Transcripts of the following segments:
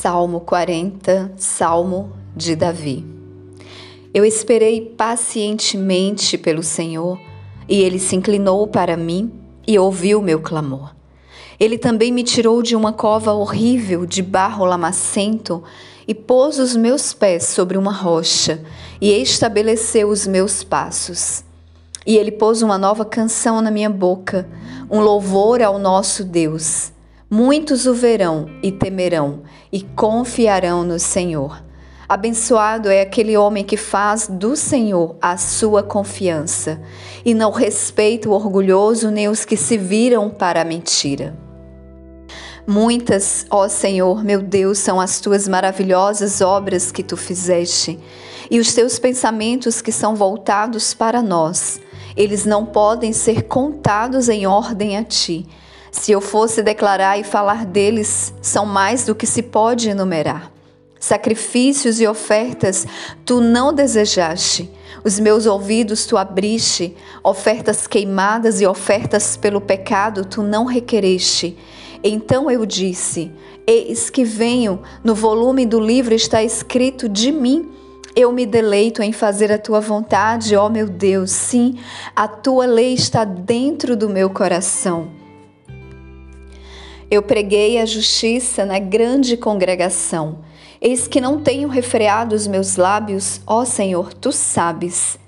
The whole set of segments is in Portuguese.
Salmo 40, Salmo de Davi. Eu esperei pacientemente pelo Senhor, e ele se inclinou para mim e ouviu meu clamor. Ele também me tirou de uma cova horrível de barro lamacento e pôs os meus pés sobre uma rocha e estabeleceu os meus passos. E ele pôs uma nova canção na minha boca, um louvor ao nosso Deus. Muitos o verão e temerão e confiarão no Senhor. Abençoado é aquele homem que faz do Senhor a sua confiança e não respeita o orgulhoso nem os que se viram para a mentira. Muitas, ó Senhor, meu Deus, são as tuas maravilhosas obras que tu fizeste e os teus pensamentos que são voltados para nós. Eles não podem ser contados em ordem a ti. Se eu fosse declarar e falar deles, são mais do que se pode enumerar. Sacrifícios e ofertas tu não desejaste, os meus ouvidos tu abriste, ofertas queimadas e ofertas pelo pecado tu não requereste. Então eu disse: Eis que venho, no volume do livro está escrito de mim. Eu me deleito em fazer a tua vontade, ó meu Deus. Sim, a tua lei está dentro do meu coração. Eu preguei a justiça na grande congregação. Eis que não tenho refreado os meus lábios, ó Senhor, tu sabes.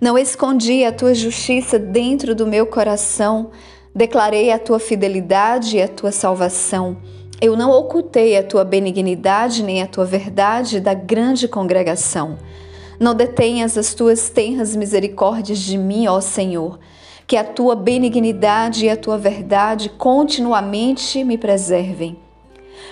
Não escondi a tua justiça dentro do meu coração, declarei a tua fidelidade e a tua salvação. Eu não ocultei a tua benignidade nem a tua verdade da grande congregação. Não detenhas as tuas tenras misericórdias de mim, ó Senhor que a tua benignidade e a tua verdade continuamente me preservem.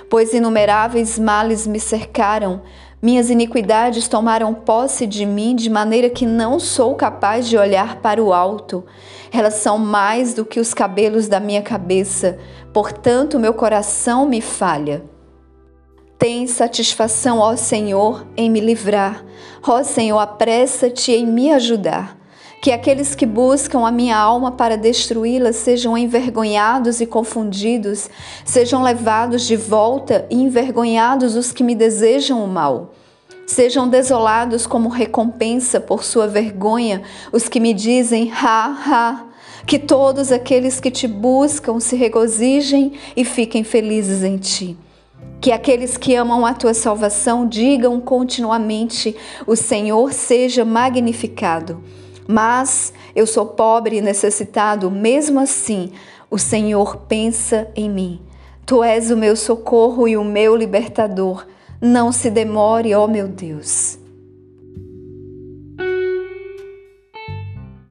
Pois inumeráveis males me cercaram, minhas iniquidades tomaram posse de mim de maneira que não sou capaz de olhar para o alto. Elas são mais do que os cabelos da minha cabeça, portanto, meu coração me falha. Tem satisfação, ó Senhor, em me livrar. Ó Senhor, apressa-te em me ajudar que aqueles que buscam a minha alma para destruí-la sejam envergonhados e confundidos, sejam levados de volta e envergonhados os que me desejam o mal. Sejam desolados como recompensa por sua vergonha os que me dizem ha, ha. Que todos aqueles que te buscam se regozijem e fiquem felizes em ti. Que aqueles que amam a tua salvação digam continuamente: O Senhor seja magnificado. Mas eu sou pobre e necessitado, mesmo assim, o Senhor pensa em mim. Tu és o meu socorro e o meu libertador. Não se demore, ó meu Deus.